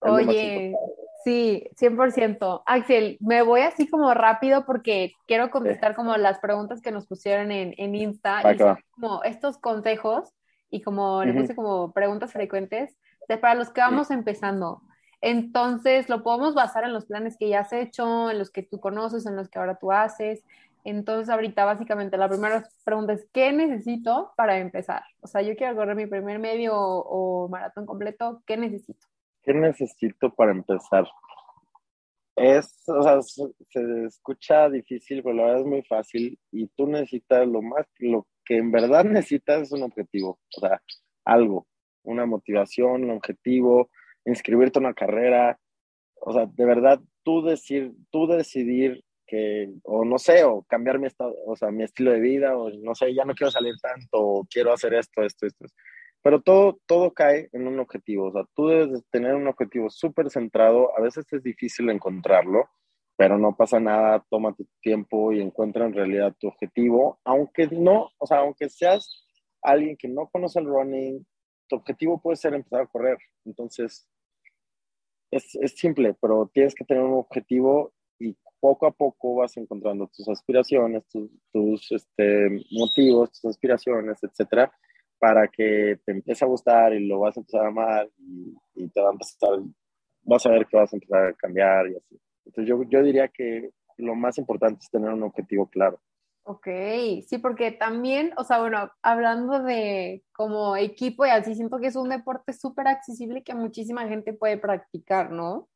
Oye, sí, 100%. Axel, me voy así como rápido porque quiero contestar como las preguntas que nos pusieron en, en Insta y como estos consejos y como le puse como preguntas frecuentes de para los que vamos empezando. Entonces, lo podemos basar en los planes que ya has hecho, en los que tú conoces, en los que ahora tú haces. Entonces, ahorita básicamente la primera pregunta es, ¿qué necesito para empezar? O sea, yo quiero correr mi primer medio o, maratón completo, ¿qué necesito? ¿Qué necesito para empezar? Es, o sea, se, escucha difícil, pero la verdad es muy fácil y tú necesitas lo más, lo que en verdad necesitas es un objetivo, o sea, algo, una motivación, un objetivo, inscribirte en una carrera, o sea, de verdad, tú decir, tú decidir que, o no sé, o cambiar mi estado, o sea, mi estilo de vida, o no sé, ya no quiero salir tanto, o quiero hacer esto, esto, esto. Pero todo, todo cae en un objetivo, o sea, tú debes tener un objetivo súper centrado, a veces es difícil encontrarlo, pero no pasa nada, toma tu tiempo y encuentra en realidad tu objetivo, aunque no, o sea, aunque seas alguien que no conoce el running, tu objetivo puede ser empezar a correr. Entonces, es, es, simple, pero tienes que tener un objetivo y poco a poco vas encontrando tus aspiraciones, tus, tus este, motivos, tus aspiraciones, etcétera, para que te empiece a gustar y lo vas a empezar a amar y, y, te va a empezar, vas a ver que vas a empezar a cambiar y así. Entonces, yo, yo diría que lo más importante es tener un objetivo claro. Ok, sí, porque también, o sea, bueno, hablando de como equipo y así, siento que es un deporte súper accesible que muchísima gente puede practicar, ¿no?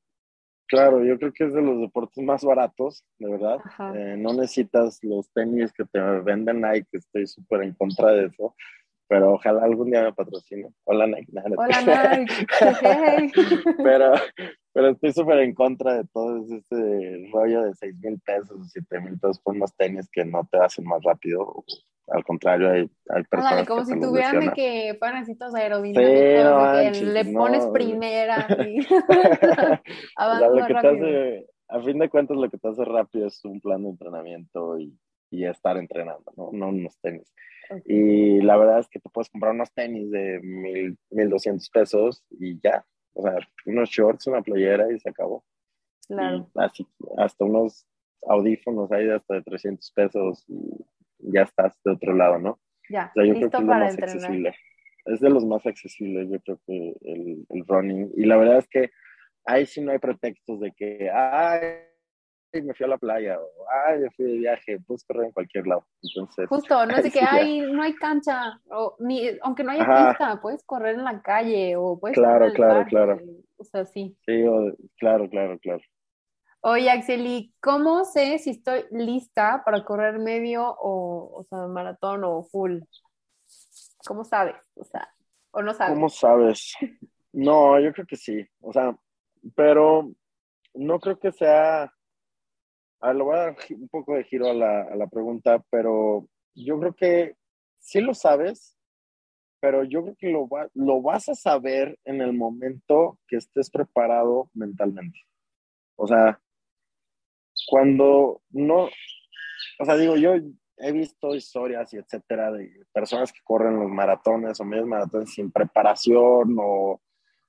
Claro, yo creo que es de los deportes más baratos, de verdad. Eh, no necesitas los tenis que te venden Nike, estoy súper en contra de eso pero ojalá algún día me patrocine. Hola Nike. Hola Nike. pero, pero estoy súper en contra de todo este rollo de 6 mil pesos, 7 mil pesos por unos tenis que no te hacen más rápido. Al contrario, hay, hay personas como si tuvieran de que fueran necesitos aerodinámicos, que le pones primera y o lo que te hace, a fin de cuentas lo que te hace rápido es un plan de entrenamiento y, y estar entrenando, ¿no? no unos tenis. Y la verdad es que te puedes comprar unos tenis de mil, mil doscientos pesos y ya. O sea, unos shorts, una playera y se acabó. Claro. así, hasta unos audífonos ahí de hasta de 300 pesos y ya estás de otro lado, ¿no? Ya, o sea, yo creo que es lo más accesible. Es de los más accesibles, yo creo que el, el running. Y la verdad es que ahí sí no hay pretextos de que, ay, me fui a la playa, o ay, me fui de viaje, puedes correr en cualquier lado. Entonces, Justo, no sé que hay, no hay cancha, o ni, aunque no haya pista, puedes correr en la calle o puedes Claro, claro, claro. O sea, sí. Sí, claro, claro, claro. Oye, Axeli, ¿cómo sé si estoy lista para correr medio o, o sea, maratón o full? ¿Cómo sabes? O sea, o no sabes. ¿Cómo sabes? No, yo creo que sí. O sea, pero no creo que sea a ver, le voy a dar un poco de giro a la, a la pregunta, pero yo creo que sí lo sabes, pero yo creo que lo, lo vas a saber en el momento que estés preparado mentalmente. O sea, cuando no, o sea, digo, yo he visto historias y etcétera de personas que corren los maratones o medios maratones sin preparación o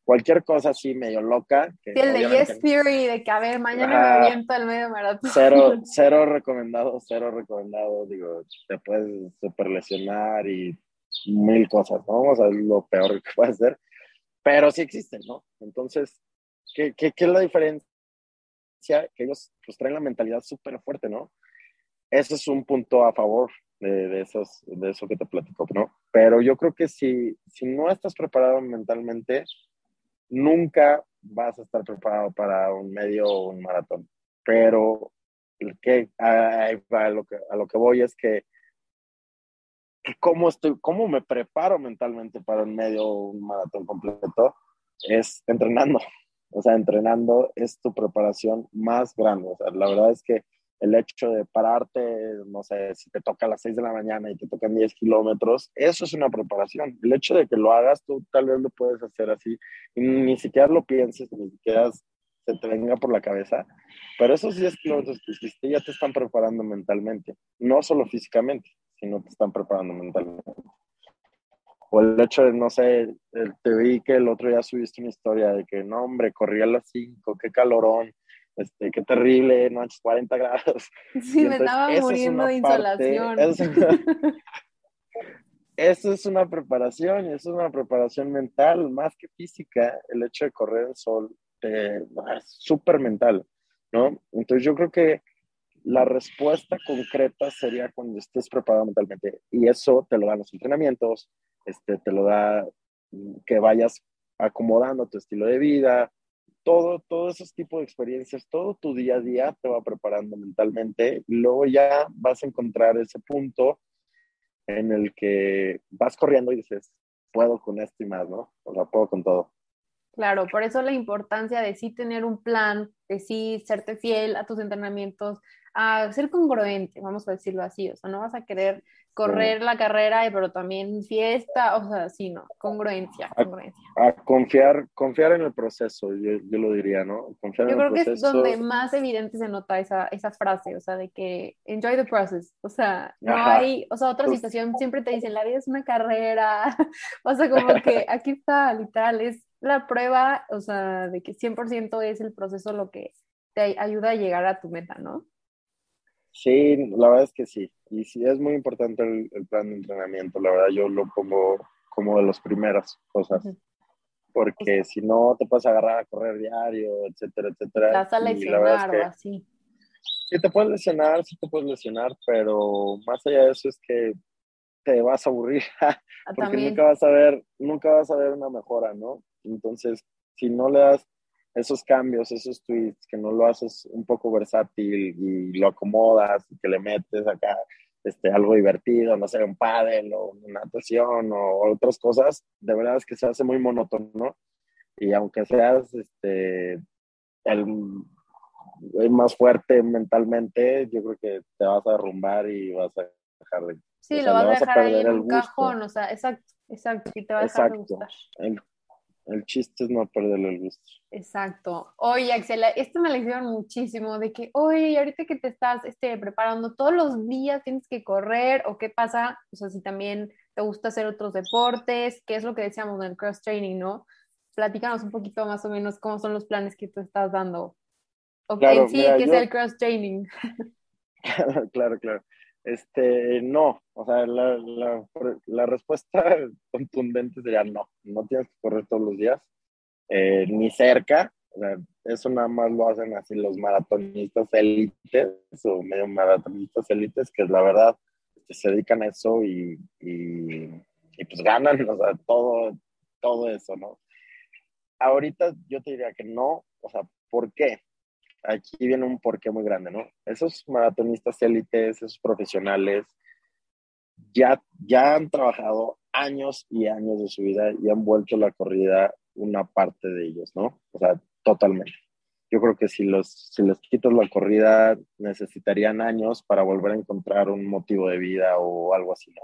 cualquier cosa así medio loca. Que sí, el de Yes Theory, de que a ver, mañana me aviento el medio maratón. Cero, cero recomendado, cero recomendado. Digo, te puedes super lesionar y mil cosas, ¿no? O sea, es lo peor que puedes hacer. Pero sí existen, ¿no? Entonces, ¿qué, qué, qué es la diferencia? Que ellos pues, traen la mentalidad súper fuerte, ¿no? Ese es un punto a favor de, de, esos, de eso que te platico, ¿no? Pero yo creo que si, si no estás preparado mentalmente, nunca vas a estar preparado para un medio o un maratón. Pero que, a, lo que, a lo que voy es que, cómo, estoy, cómo me preparo mentalmente para un medio o un maratón completo es entrenando. O sea, entrenando es tu preparación más grande. O sea, la verdad es que el hecho de pararte, no sé, si te toca a las 6 de la mañana y te tocan 10 kilómetros, eso es una preparación. El hecho de que lo hagas, tú tal vez lo puedes hacer así y ni siquiera lo pienses, ni siquiera se te venga por la cabeza, pero esos 10 kilómetros que hiciste ya te están preparando mentalmente, no solo físicamente, sino te están preparando mentalmente. o el hecho de, no sé, te vi que el otro día subiste una historia de que, no, hombre, corrí a las 5, qué calorón, este, qué terrible, no, 40 grados. Sí, me estaba muriendo de insolación. eso es una preparación, y es una preparación mental, más que física, el hecho de correr el sol es súper mental, ¿no? Entonces yo creo que la respuesta concreta sería cuando estés preparado mentalmente y eso te lo dan los entrenamientos, este, te lo da que vayas acomodando tu estilo de vida, todo, todos esos tipos de experiencias, todo tu día a día te va preparando mentalmente luego ya vas a encontrar ese punto en el que vas corriendo y dices, puedo con esto y más, ¿no? O sea, puedo con todo. Claro, por eso la importancia de sí tener un plan, de sí serte fiel a tus entrenamientos, a ser congruente, vamos a decirlo así, o sea, no vas a querer correr la carrera, pero también fiesta, o sea, sí, no, congruencia, congruencia. A, confiar, confiar en el proceso, yo, yo lo diría, ¿no? Confiar yo creo que es donde más evidente se nota esa, esa frase, o sea, de que enjoy the process, o sea, no hay, o sea, otra situación siempre te dicen, la vida es una carrera, o sea, como que aquí está, literal, es la prueba, o sea, de que 100% es el proceso lo que te ayuda a llegar a tu meta, ¿no? Sí, la verdad es que sí. Y sí es muy importante el, plan de entrenamiento. La verdad, yo lo pongo como de las primeras cosas. Porque si no, te puedes agarrar a correr diario, etcétera, etcétera. Te vas a lesionar o así. Sí, te puedes lesionar, sí te puedes lesionar, pero más allá de eso es que te vas a aburrir. Ah, porque nunca vas a ver, nunca vas a ver una mejora, ¿no? Entonces, si no le das esos cambios, esos tweets, que no lo haces un poco versátil y lo acomodas y que le metes acá este, algo divertido, no sé, un paddle o una natación o otras cosas, de verdad es que se hace muy monótono y aunque seas este, el, más fuerte mentalmente, yo creo que te vas a derrumbar y vas a dejar de... Sí, lo vas, a dejar ahí en un cajón, o sea, exacto, exacto, y te va a dejar de gustar. El chiste es no perderle el gusto. Exacto. Oye, Axel, esto me lección muchísimo de que, oye, ahorita que te estás este, preparando todos los días tienes que correr o qué pasa, o sea, si también te gusta hacer otros deportes, qué es lo que decíamos en el cross training, ¿no? Platícanos un poquito más o menos cómo son los planes que tú estás dando. O en sí, qué es el cross training. claro, claro. Este, no, o sea, la, la, respuesta contundente sería no, no tienes que correr todos los días, eh, ni cerca, eso nada más lo hacen así los maratonistas élites o medio maratonistas élites, que es la verdad, que se dedican a eso y, y, y, pues ganan, o sea, todo, todo eso, ¿no? Ahorita yo te diría que no, o sea, ¿por qué? Aquí viene un porqué muy grande, ¿no? Esos maratonistas élites, esos profesionales, ya, ya han trabajado años y años de su vida y han vuelto la corrida una parte de ellos, ¿no? O sea, totalmente. Yo creo que si, los, si les quitas la corrida, necesitarían años para volver a encontrar un motivo de vida o algo así, ¿no?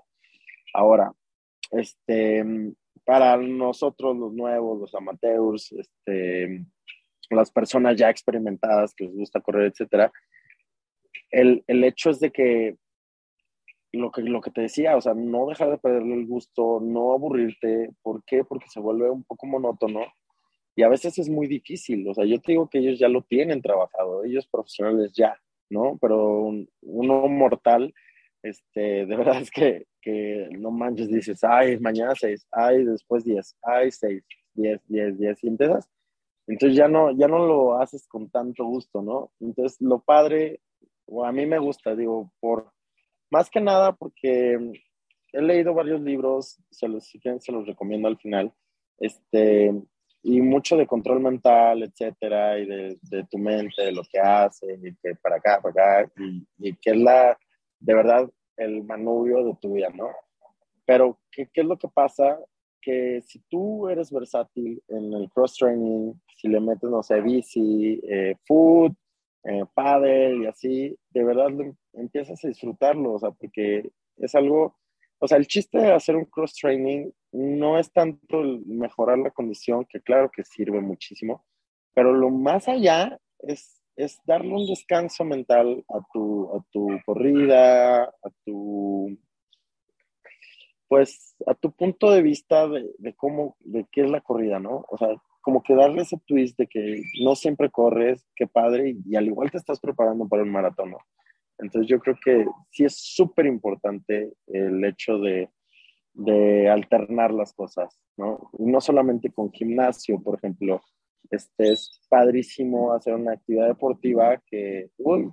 Ahora, este, para nosotros los nuevos, los amateurs, este, las personas ya experimentadas que les gusta correr, etcétera, el, el, hecho es de que lo, que lo que te decía, o sea, no dejar de perderle el gusto, no aburrirte. ¿Por qué? Porque se vuelve un poco monótono y a veces es muy difícil. O sea, yo te digo que ellos ya lo tienen trabajado, ellos profesionales ya, ¿no? Pero uno mortal, este, de verdad es que, que no manches, dices, ay, mañana seis, ay, después diez, ay, seis, diez, diez, diez, y empiezas entonces ya no, ya no lo haces con tanto gusto, ¿no? Entonces lo padre, o a mí me gusta, digo, por más que nada porque he leído varios libros, se los, si quieren se los recomiendo al final, este, y mucho de control mental, etcétera, y de, de tu mente, de lo que hace, y que para acá, para acá, y, y, que es la, de verdad, el manubrio de tu vida, ¿no? Pero, ¿qué, qué es lo que pasa? Que si tú eres versátil en el cross-training, si le metes, no sé, bici, eh, food, eh, paddle y así, de verdad empiezas a disfrutarlo, o sea, porque es algo, o sea, el chiste de hacer un cross training no es tanto mejorar la condición, que claro que sirve muchísimo, pero lo más allá es, es darle un descanso mental a tu, a tu corrida, a tu pues a tu punto de vista de, cómo, de qué es la corrida, ¿no? O sea, como que darle ese twist de que no siempre corres, qué padre, y, al igual te estás preparando para un maratón. Entonces yo creo que sí es súper importante el hecho de, alternar las cosas, ¿no? Y no solamente con gimnasio, por ejemplo, este es padrísimo hacer una actividad deportiva que,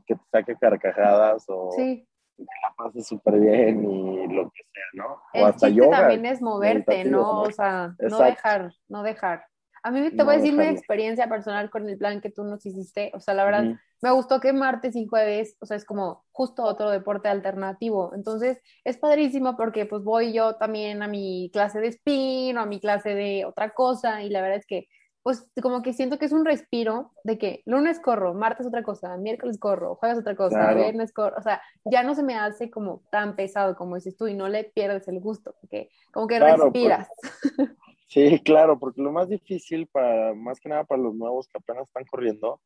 que te saque carcajadas o sí. La pases súper bien y lo que sea, ¿no? O hasta yoga. también es moverte, ¿no? O sea, no dejar, no dejar. A mí te voy a decir mi experiencia personal con el plan que tú nos hiciste. O sea, la verdad, me gustó que martes y jueves, o sea, es como justo otro deporte alternativo. Entonces, es padrísimo porque pues voy yo también a mi clase de spin o a mi clase de otra cosa y la verdad es que pues como que siento que es un respiro de que lunes corro, martes otra cosa, miércoles corro, jueves otra cosa, viernes corro, o sea, ya no se me hace como tan pesado como dices tú y no le pierdes el gusto, porque como que respiras. Sí, claro, porque lo más difícil para, más que nada para los nuevos que apenas están corriendo,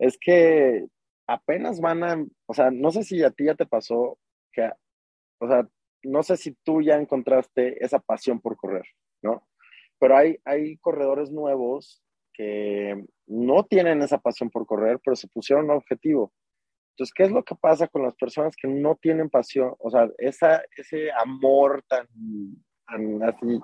es que apenas van a, o sea, no sé si a ti ya te pasó que, o sea, no sé si tú ya encontraste esa pasión por correr, ¿no? Pero hay, hay corredores nuevos que no tienen esa pasión por correr, pero se pusieron un objetivo. Entonces, ¿qué es lo que pasa con las personas que no tienen pasión? O sea, esa, ese amor tan, tan así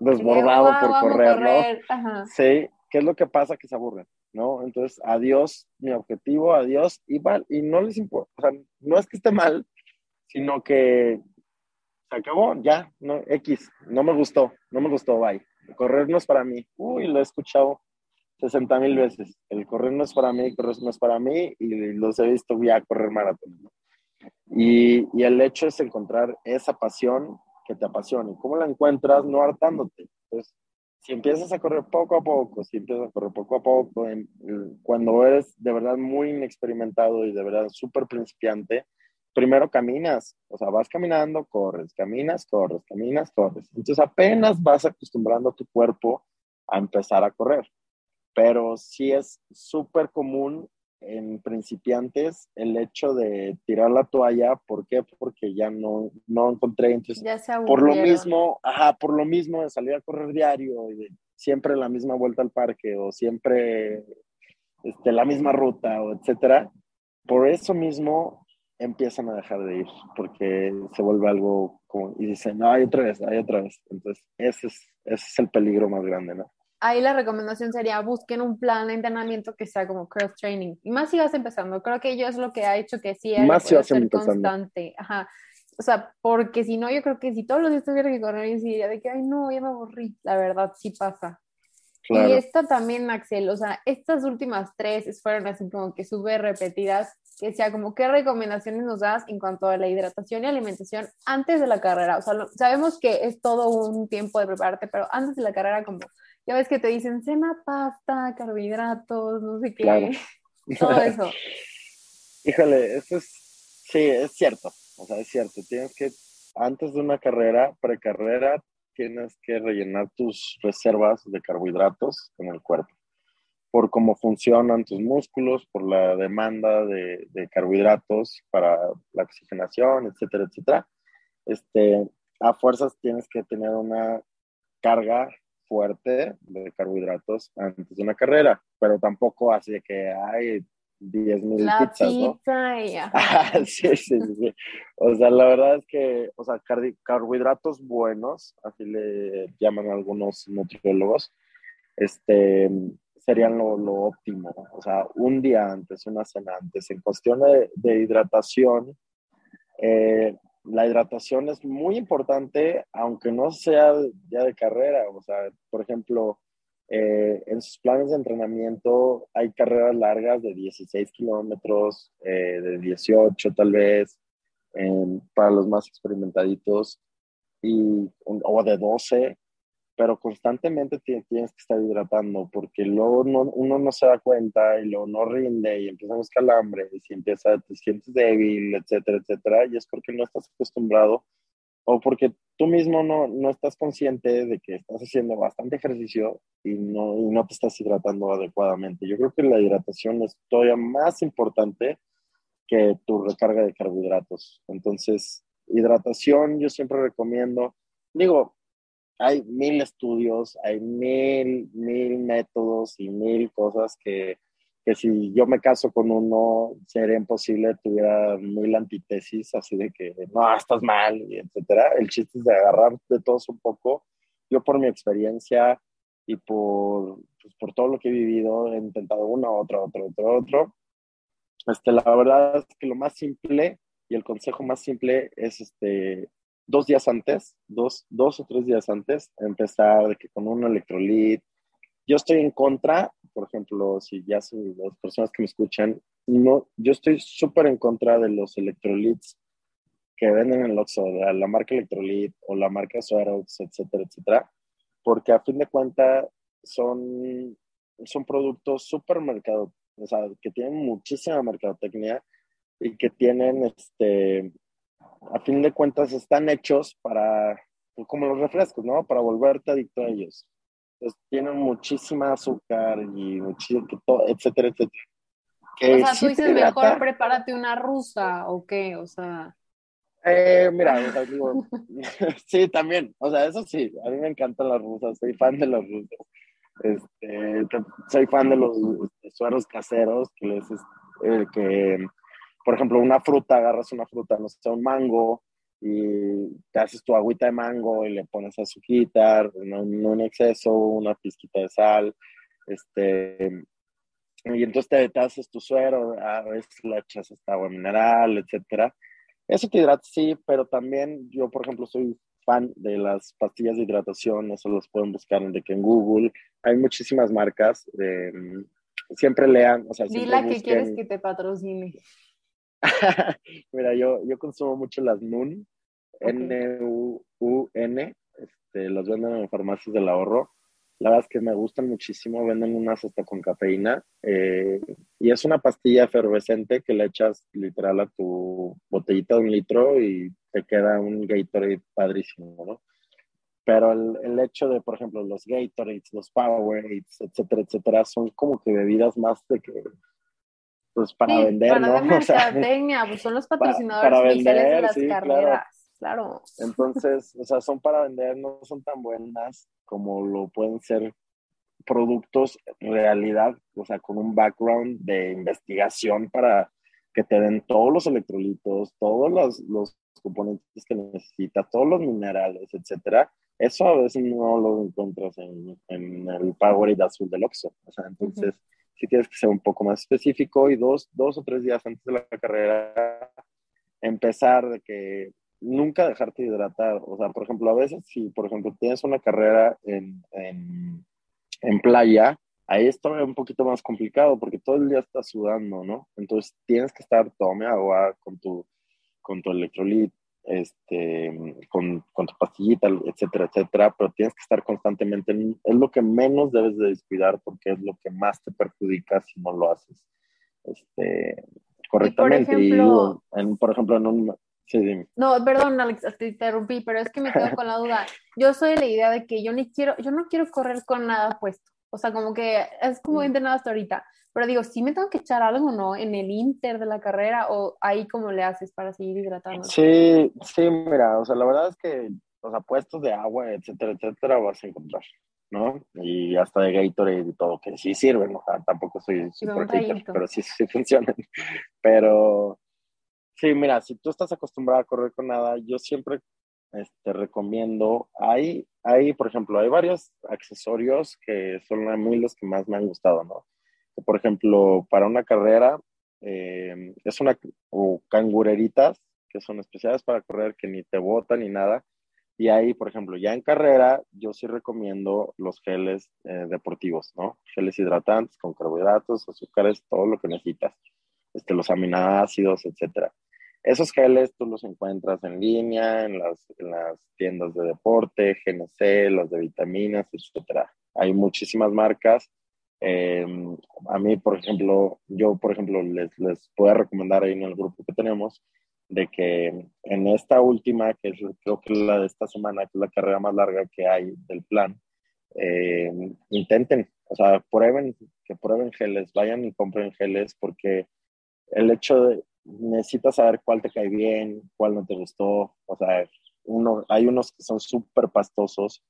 desbordado por correr, ¿no? Sí, ¿qué es lo que pasa? Que se aburren, ¿no? Entonces, adiós mi objetivo, adiós, y, y no les importa, o sea, no es que esté mal, sino que se acabó, ya, no, X, no me gustó, no me gustó, bye. Correr no es para mí. Uy, lo he escuchado 60 mil veces. El correr no es para mí, correr no es para mí, y los he visto ya correr maratón. Y, el hecho es encontrar esa pasión que te apasione. ¿Cómo la encuentras? No hartándote. Entonces, si empiezas a correr poco a poco, si empiezas a correr poco a poco, cuando eres de verdad muy inexperimentado y de verdad súper principiante, primero caminas, o sea, vas caminando, corres, caminas, corres, caminas, corres. Entonces apenas vas acostumbrando a tu cuerpo a empezar a correr. Pero sí es súper común en principiantes el hecho de tirar la toalla, ¿por qué? Porque ya no, no encontré, entonces, por lo mismo, ajá, por lo mismo de salir a correr diario y de siempre la misma vuelta al parque o siempre este, la misma ruta o etcétera, por eso mismo empiezan a dejar de ir, porque se vuelve algo como, y dicen, no, hay otra vez, hay otra vez, entonces ese es, ese es el peligro más grande, ¿no? ahí la recomendación sería busquen un plan de entrenamiento que sea como cross training. Y más si vas empezando. Creo que ello es lo que ha hecho que sí más si ser constante. Ajá. O sea, porque si no, yo creo que si todos los días tuviera que correr, y diría de que, ay, no, ya me aburrí. La verdad, sí pasa. Y esta también, Axel, o sea, estas últimas tres fueron así como que súper repetidas, que sea como, ¿qué recomendaciones nos das en cuanto a la hidratación y alimentación antes de la carrera? O sea, sabemos que es todo un tiempo de prepararte, pero antes de la carrera, como, ya ves que te dicen cena pasta, carbohidratos, no sé qué, todo eso. Híjole, eso es, sí, es cierto, o sea, es cierto, tienes que, antes de una carrera, precarrera, tienes que rellenar tus reservas de carbohidratos en el cuerpo, por cómo funcionan tus músculos, por la demanda de, de carbohidratos para la oxigenación, etcétera, etcétera. Este, a fuerzas tienes que tener una carga fuerte de carbohidratos antes de una carrera, pero tampoco así de que hay 10 mil pizzas, ¿no? sí, sí, sí. O sea, la verdad es que, o sea, carbohidratos buenos, así le llaman algunos nutriólogos, este, serían lo, lo, óptimo. O sea, un día antes, una cena antes. En cuestión de, de hidratación, eh, la hidratación es muy importante, aunque no sea ya de carrera. O sea, por ejemplo, eh, en sus planes de entrenamiento hay carreras largas de 16 kilómetros, eh, de 18 tal vez, para los más experimentaditos, y, o de 12 pero constantemente tienes que estar hidratando porque luego uno no se da cuenta y luego no rinde y empiezan calambres y empieza, te sientes débil, etcétera, etcétera, y es porque no estás acostumbrado o porque tú mismo no, no estás consciente de que estás haciendo bastante ejercicio y no, y no te estás hidratando adecuadamente. Yo creo que la hidratación es todavía más importante que tu recarga de carbohidratos. Entonces, hidratación yo siempre recomiendo, digo, hay mil estudios, hay mil, mil métodos y mil cosas que, que si yo me caso con uno, sería imposible, tuviera mil antítesis, así de que, no, estás mal, y etcétera. El chiste es de agarrar de todos un poco. Yo por mi experiencia y por, pues, por todo lo que he vivido, he intentado uno, otro, otro, otro, otro. Este, la verdad es que lo más simple y el consejo más simple es este, dos días antes, dos, dos o tres días antes, empezar de que con un electrolit. Yo estoy en contra, por ejemplo, si ya son las personas que me escuchan, no, yo estoy súper en contra de los electrolits que venden en el Oxxo, la marca Electrolit o la marca Suerox, etcétera, etcétera, porque a fin de cuentas son, son productos súper mercado, o sea, que tienen muchísima mercadotecnia y que tienen este a fin de cuentas están hechos para, pues, como los refrescos, ¿no? Para volverte adicto a ellos. Entonces, tienen muchísima azúcar y muchísimo, etcétera, etcétera. o sea, tú dices mejor prepárate una rusa o qué, o sea. Eh, mira, digo, sí, también, o sea, eso sí, a mí me encantan las rusas, soy fan de las rusas. Este, soy fan de los este, sueros caseros que les, eh, que por ejemplo, una fruta, agarras una fruta, no sé, un mango, y te haces tu agüita de mango y le pones azuquita, no, no en exceso, una pizquita de sal, este, y entonces te, haces tu suero, a veces le echas esta agua mineral, etcétera. Eso te hidrata, sí, pero también yo, por ejemplo, soy fan de las pastillas de hidratación, eso los pueden buscar en, en Google. Hay muchísimas marcas. siempre lean, o sea, Dile que quieres que te patrocine. Mira, yo, yo consumo mucho las NUN, N-U-U-N, este, las venden en farmacias del ahorro. La verdad es que me gustan muchísimo, venden unas hasta con cafeína. Eh, y es una pastilla efervescente que le echas literal a tu botellita de un litro y te queda un Gatorade padrísimo, ¿no? Pero el, el, hecho de, por ejemplo, los Gatorades, los Powerades, etcétera, etcétera, son como que bebidas más de que pues para vender, para ¿no? mercadotecnia, pues son los patrocinadores para, vender, de las carreras, claro. Entonces, o sea, son para vender, no son tan buenas como lo pueden ser productos realidad, o sea, con un background de investigación para que te den todos los electrolitos, todos los, los componentes que necesitas, todos los minerales, etcétera. Eso a veces no lo encuentras en, en el Powerade azul del Oxxo. O sea, entonces, tienes que ser un poco más específico y dos, dos o tres días antes de la carrera empezar de que nunca dejarte hidratar. O sea, por ejemplo, a veces si, por ejemplo, tienes una carrera en, en, playa, ahí está un poquito más complicado porque todo el día estás sudando, ¿no? Entonces tienes que estar, tome agua con tu, con tu electrolit, este, con, con, tu pastillita, etcétera, etcétera, pero tienes que estar constantemente, es lo que menos debes de descuidar porque es lo que más te perjudica si no lo haces este, correctamente. Y por ejemplo, en, por ejemplo, en un... Sí, dime. No, perdón, Alex, te interrumpí, pero es que me quedo con la duda. Yo soy de la idea de que yo ni quiero, yo no quiero correr con nada puesto. O sea, como que es como mm. entrenado hasta ahorita. Pero digo, ¿sí me tengo que echar algo, no? En el inter de la carrera o ahí cómo le haces para seguir hidratando? Sí, sí, mira, o sea, la verdad es que, o sea, puestos de agua, etcétera, etcétera, vas a encontrar, ¿no? Y hasta de Gatorade y todo, que sí sirven, o sea, tampoco soy super hater, pero sí, sí funcionan. Pero, sí, mira, si tú estás acostumbrado a correr con nada, yo siempre este, recomiendo, hay, hay, por ejemplo, hay varios accesorios que son a mí los que más me han gustado, ¿no? por ejemplo, para una carrera, eh, es una, o cangureritas, que son especiales para correr, que ni te botan ni nada. Y ahí, por ejemplo, ya en carrera, yo sí recomiendo los geles eh, deportivos, ¿no? Geles hidratantes con carbohidratos, azúcares, todo lo que necesitas. Este, los aminoácidos, etcétera. Esos geles tú los encuentras en línea, en las, en las tiendas de deporte, GNC, los de vitaminas, etcétera. Hay muchísimas marcas eh, a mí, por ejemplo, yo, por ejemplo, les, les puedo recomendar ahí en el grupo que tenemos de que en esta última, que es, creo que la de esta semana, que es la carrera más larga que hay del plan, eh, intenten, o sea, prueben, que prueben geles, vayan y compren geles, porque el hecho de, necesitas saber cuál te cae bien, cuál no te gustó. O sea, uno, hay unos que son súper pastosos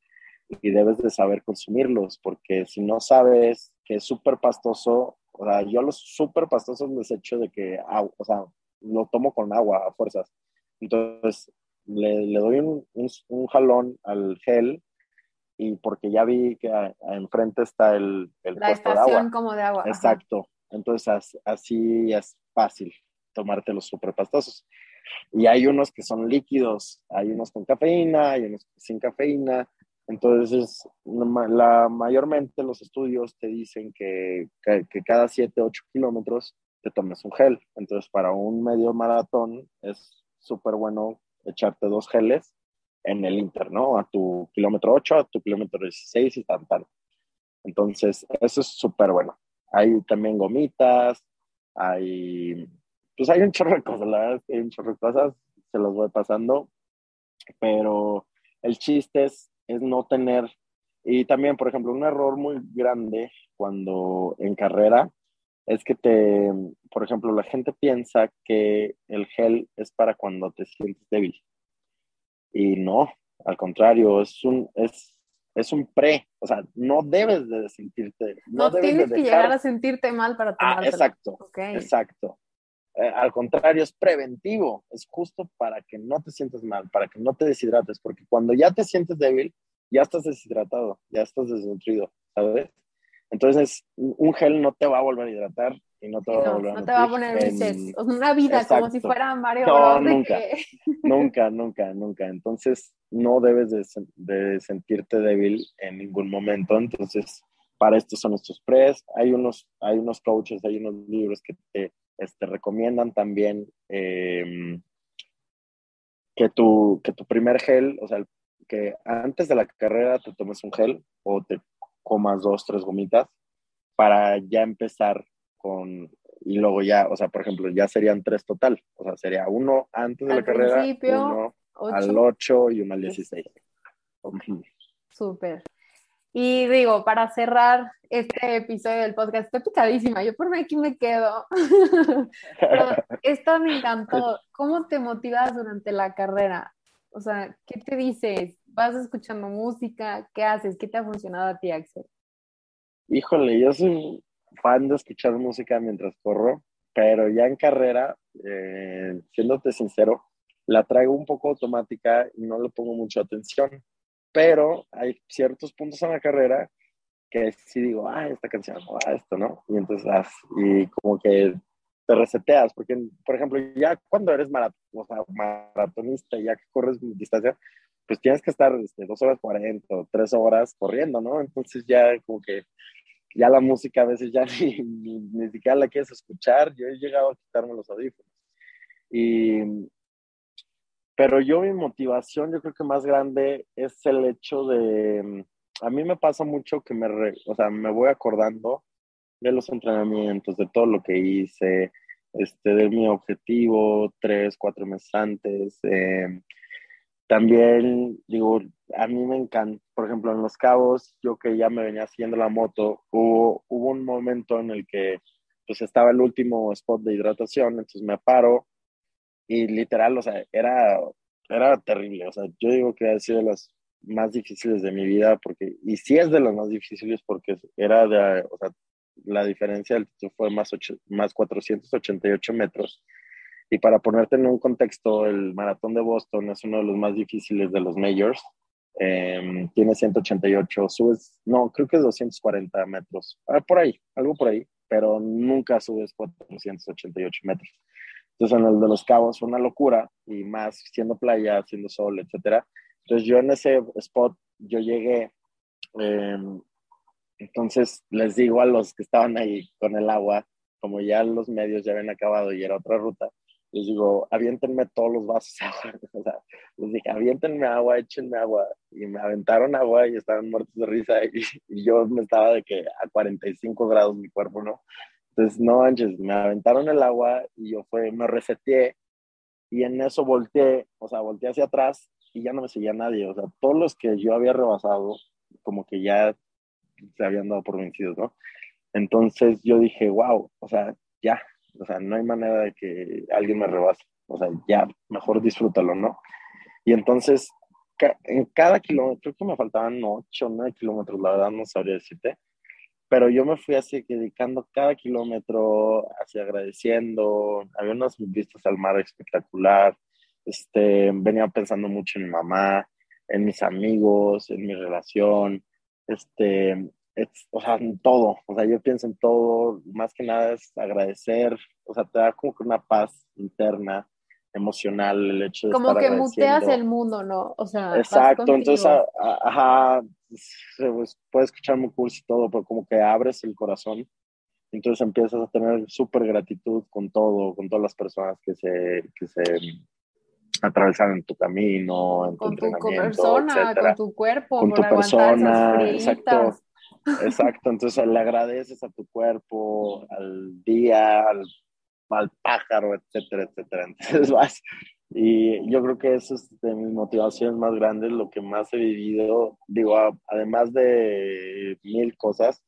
y debes de saber consumirlos, porque si no sabes que es súper pastoso, o sea, yo los súper pastosos les echo de que, o sea, lo tomo con agua a fuerzas. Entonces, le, le doy un, un, jalón al gel y porque ya vi que enfrente está el, el La estación como de agua. Exacto. Entonces, así es fácil tomarte los súper pastosos. Y hay unos que son líquidos, hay unos con cafeína, hay unos sin cafeína. Entonces, la, mayormente los estudios te dicen que, que, cada 7, 8 kilómetros te tomes un gel. Entonces, para un medio maratón es súper bueno echarte dos geles en el Inter, ¿no? A tu kilómetro 8, a tu kilómetro 16 y tan, tan. Entonces, eso es súper bueno. Hay también gomitas, hay, pues hay un chorro de cosas, la verdad hay un chorro de cosas, se los voy pasando, pero el chiste es, es no tener, y también, por ejemplo, un error muy grande cuando en carrera es que te, por ejemplo, la gente piensa que el gel es para cuando te sientes débil. Y no, al contrario, es un, es, es un pre, o sea, no debes de sentirte. No, tienes que llegar a sentirte mal para tomar. Ah, exacto, exacto. Eh, al contrario, es preventivo, es justo para que no te sientas mal, para que no te deshidrates, porque cuando ya te sientes débil, ya estás deshidratado, ya estás desnutrido, ¿sabes? Entonces, un gel no te va a volver a hidratar y no te va a volver a No te va a poner en... una vida como si fuera Mario No, nunca, nunca, nunca, nunca. Entonces, no debes de, sentirte débil en ningún momento. Entonces, para esto son estos pres. Hay unos, hay unos coaches, hay unos libros que te este, recomiendan también em, que, tu, que tu primer gel, o sea, que antes de la carrera te tomes un gel o te comas dos, tres gomitas para ya empezar con, y luego ya, o sea, por ejemplo, ya serían tres total, o sea, sería uno antes de la carrera, uno al 8 y uno al 16. Súper. Y digo, para cerrar este episodio del podcast, estoy picadísima, yo por aquí me quedo. Pero esto me encantó. ¿Cómo te motivas durante la carrera? O sea, ¿qué te dices? ¿Vas escuchando música? ¿Qué haces? ¿Qué te ha funcionado a ti, Axel? Híjole, yo soy fan de escuchar música mientras corro, pero ya en carrera, eh, siéndote sincero, la traigo un poco automática y no le pongo mucha atención. Pero hay ciertos puntos en la carrera que sí digo, ah, esta canción, ah, esto, ¿no? Y entonces, y como que te reseteas, porque, por ejemplo, ya cuando eres o sea, maratonista, ya que corres distancia, pues tienes que estar este, dos horas cuarenta o tres horas corriendo, ¿no? Entonces ya como que ya la música a veces ya ni, ni, siquiera la quieres escuchar, yo he llegado a quitarme los audífonos. Y, pero yo mi motivación, yo creo que más grande es el hecho de, a mí me pasa mucho que me, o sea, me voy acordando de los entrenamientos, de todo lo que hice, este, de mi objetivo tres, cuatro meses antes. Eh, también, digo, a mí me encanta, por ejemplo, en Los Cabos, yo que ya me venía siguiendo la moto, hubo, hubo un momento en el que pues estaba el último spot de hidratación, entonces me paro y literal, o sea, era, era terrible, o sea, yo digo que ha sido de las más difíciles de mi vida, porque, y sí es de las más difíciles porque era de, o sea, la diferencia fue más, más 488 metros. Y para ponerte en un contexto, el maratón de Boston es uno de los más difíciles de los majors. Em, tiene 188, subes, no, creo que es 240 metros, ah, por ahí, algo por ahí, pero nunca subes 488 metros. Entonces en el de los cabos fue una locura y más siendo playa, siendo sol, etcétera. Entonces yo en ese spot, yo llegué, em, entonces les digo a los que estaban ahí con el agua, como ya los medios ya habían acabado y era otra ruta, les digo, aviéntenme todos los vasos de agua. O sea, les dije, aviéntenme agua, échenme agua. Y me aventaron agua y estaban muertos de risa. Y, yo me estaba de que a 45 grados mi cuerpo, ¿no? Entonces, no manches, me aventaron el agua y yo fue, me reseteé. Y en eso volteé, o sea, volteé hacia atrás y ya no me seguía nadie. O sea, todos los que yo había rebasado, como que ya se habían dado por vencidos, ¿no? Entonces yo dije, wow, o sea, ya, o sea, no hay manera de que alguien me rebase, o sea, ya, mejor disfrútalo, ¿no? Y entonces, en cada kilómetro, creo que me faltaban 8 o 9 kilómetros, la verdad no sabría decirte, pero yo me fui así dedicando cada kilómetro, así agradeciendo, había unas vistas al mar espectacular, este, venía pensando mucho en mi mamá, en mis amigos, en mi relación, este, o sea, en todo, o sea, yo pienso en todo, más que nada es agradecer, o sea, te da como que una paz interna, emocional, el hecho de como que muteas el mundo, ¿no? O sea, exacto, entonces, ajá, pues, puedes escuchar muy curso y todo, pero como que abres el corazón, entonces empiezas a tener súper gratitud con todo, con todas las personas que se, que se atravesar en tu camino, en tu con tu persona, con tu cuerpo, con tu persona, exacto, exacto. Entonces le agradeces a tu cuerpo, al día, al, al, pájaro, etcétera, etcétera. Entonces vas y yo creo que eso es de mis motivaciones más grandes, lo que más he vivido. Digo, además de mil cosas,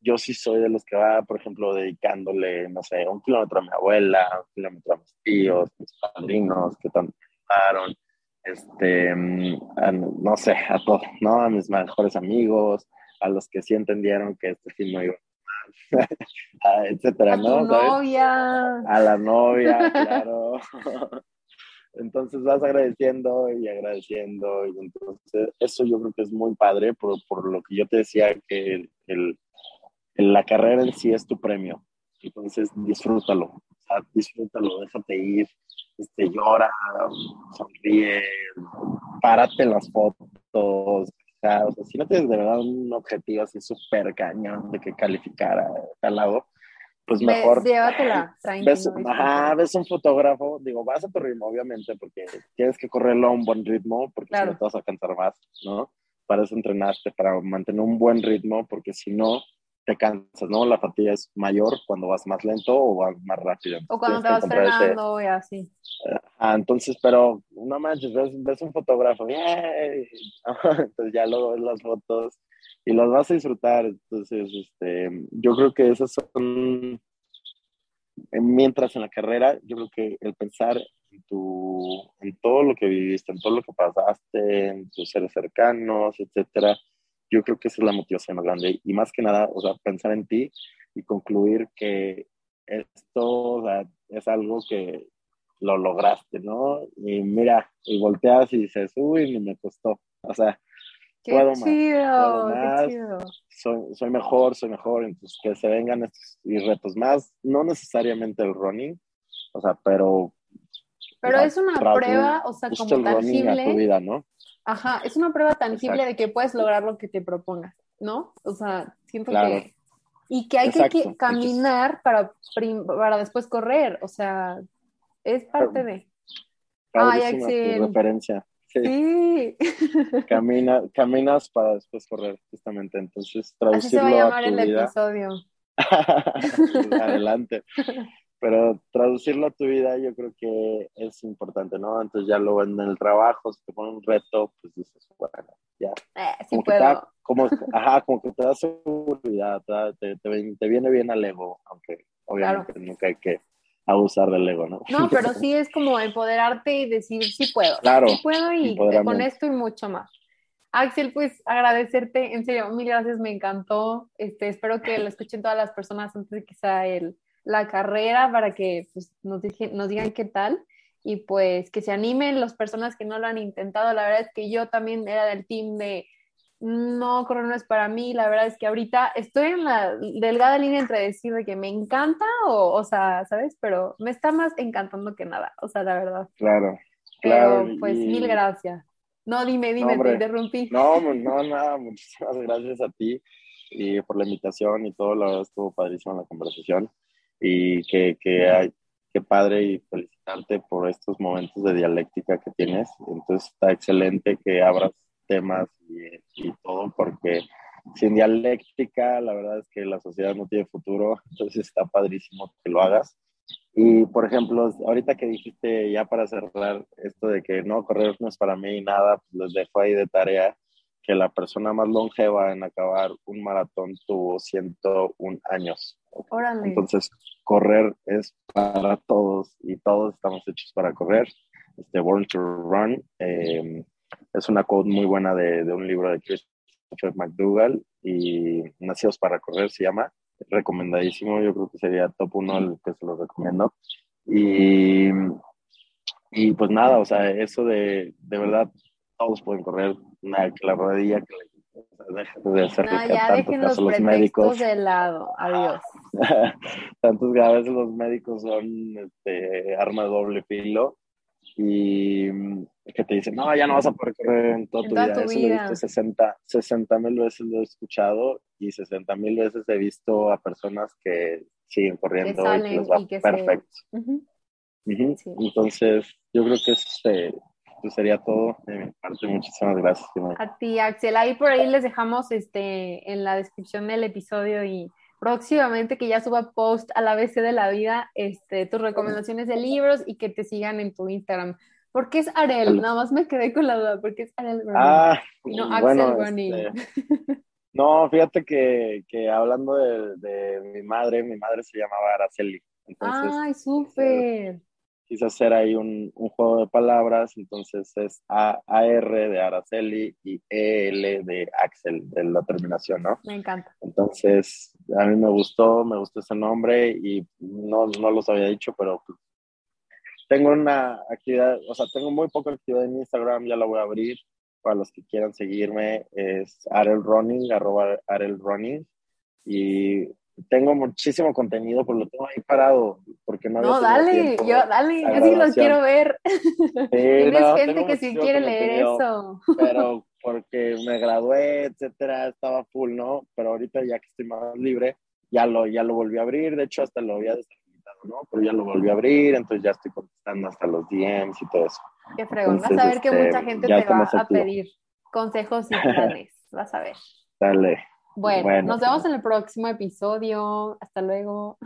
yo sí soy de los que va, por ejemplo, dedicándole, no sé, un kilómetro a mi abuela, un kilómetro a mis tíos, mis padrinos, que tanto este, mm, no sé, a todos, ¿no? A mis mejores amigos, a los que sí entendieron que este film no iba a etcétera, ¿no? A novia. A la novia, claro. Entonces vas agradeciendo y agradeciendo y entonces eso yo creo que es muy padre por, por lo que yo te decía que el, la carrera en sí es tu premio. Entonces disfrútalo, o sea, disfrútalo, déjate ir, este, llora, sonríe, párate en las fotos. O sea, si no tienes de verdad un objetivo así súper cañón de que calificar a tal lado, pues mejor. Llévatela, ves, ajá, ves un fotógrafo, digo, vas a tu ritmo, obviamente, porque tienes que correrlo a un buen ritmo, porque si no te vas a cansar más, ¿no? Para eso entrenaste, para mantener un buen ritmo, porque si no, te cansas, ¿no? La fatiga es mayor cuando vas más lento o vas más rápido. O cuando te vas frenando y así. Ah, entonces, pero no manches, ves, un fotógrafo, entonces ya luego ves las fotos y las vas a disfrutar. Entonces, este, yo creo que esas son, mientras en la carrera, yo creo que el pensar en, tu, en todo lo que viviste, en todo lo que pasaste, en tus seres cercanos, etcétera, yo creo que esa es la motivación más grande. Y más que nada, o sea, pensar en ti y concluir que esto es algo que lo lograste, ¿no? Y mira, y volteas y dices, uy, ni me costó. O sea, puedo más, puedo más Soy, soy, mejor, soy mejor. Entonces, que se vengan estos y retos más, no necesariamente el running, o sea, pero... Pero es una prueba, o sea, como tangible. tu vida, ¿no? Ajá, es una prueba tangible de que puedes lograr lo que te propongas, ¿no? O sea, siento que... Y que hay que, caminar para, para después correr, o sea, es parte de... Ay, Axel. referencia. Sí. Camina, caminas para después correr, justamente. Entonces, traducirlo Así se va a llamar el episodio. Adelante. Pero traducirlo a tu vida yo creo que es importante, ¿no? Entonces ya luego en el trabajo, si te pone un reto, pues dices, bueno, ya. Eh, sí como puedo. Que te como, ajá, como que te da seguridad, te, te, te viene bien al ego, aunque obviamente nunca hay que abusar del ego, ¿no? No, pero sí es como empoderarte y decir, sí puedo, claro, sí puedo y con esto y mucho más. Axel, pues agradecerte, en serio, mil gracias, me encantó. Este, espero que lo escuchen todas las personas antes de que sea el, la carrera para que pues, nos, nos digan qué tal y pues que se animen las personas que no lo han intentado. La verdad es que yo también era del team de no, correr no es para mí. La verdad es que ahorita estoy en la delgada línea entre decir de que me encanta o, o sea, ¿sabes? Pero me está más encantando que nada, o sea, la verdad. Claro. Pero pues mil gracias. No, dime, dime, te interrumpí. No, no, nada, muchísimas gracias a ti y por la invitación y todo, la verdad estuvo padrísima la conversación y que, que, hay, que padre y felicitarte por estos momentos de dialéctica que tienes. Entonces está excelente que abras temas y, y, todo, porque sin dialéctica la verdad es que la sociedad no tiene futuro, entonces está padrísimo que lo hagas. Y por ejemplo, ahorita que dijiste ya para cerrar esto de que no, correr no es para mí nada, pues les dejo ahí de tarea que la persona más longeva en acabar un maratón tuvo 101 años. Órale. Entonces, correr es para todos y todos estamos hechos para correr. Este, Born to Run eh, es una quote muy buena de, de un libro de Christopher McDougall y Nacidos para correr se llama. Recomendadísimo, yo creo que sería top uno el que se lo recomiendo. Y, y pues nada, o sea, eso de, de verdad, todos pueden correr, nada que la rodilla, que de hacer no, ya dejen los, los médicos de lado, adiós. Tantos que a veces los médicos son este, arma de doble filo y que te dicen, no, ya no vas a poder correr en toda tu vida. Eso lo he visto 60 mil veces lo he escuchado y 60 mil veces he visto a personas que siguen corriendo y que les va perfecto. Entonces, yo creo que este, pues sería todo de mi parte. Muchísimas gracias. A ti, Axel. Ahí por ahí les dejamos este, en la descripción del episodio y próximamente que ya suba post a la BC de la vida, este, tus recomendaciones de libros y que te sigan en tu Instagram. ¿Por qué es Arel? Nada más me quedé con la duda. ¿Por qué es Arel Ah, no, Axel bueno, este, no, fíjate que, que hablando de, de, mi madre, mi madre se llamaba Araceli. Ay, súper quise hacer ahí un, un, juego de palabras, entonces es A, R de Araceli y EL de Axel, de la terminación, ¿no? Me encanta. Entonces, a mí me gustó, me gustó ese nombre y no, no los había dicho, pero pues, tengo una actividad, o sea, tengo muy poca actividad en Instagram, ya la voy a abrir para los que quieran seguirme, es Arel Running, arroba Arel Running, y tengo muchísimo contenido, pero lo tengo ahí parado, porque no No, dale, yo, dale, yo sí lo quiero ver. Tienes gente que sí quiere leer eso. Pero porque me gradué, etcétera, estaba full, ¿no? Pero ahorita ya que estoy más libre, ya lo, ya lo volví a abrir, de hecho hasta lo había deshabilitado, ¿no? Pero ya lo volví a abrir, entonces ya estoy contestando hasta los DMs y todo eso. Qué fregón, vas a ver que este, mucha gente te va a pedir consejos y planes, vas a ver. Dale. Bueno, nos vemos en el próximo episodio. Hasta luego.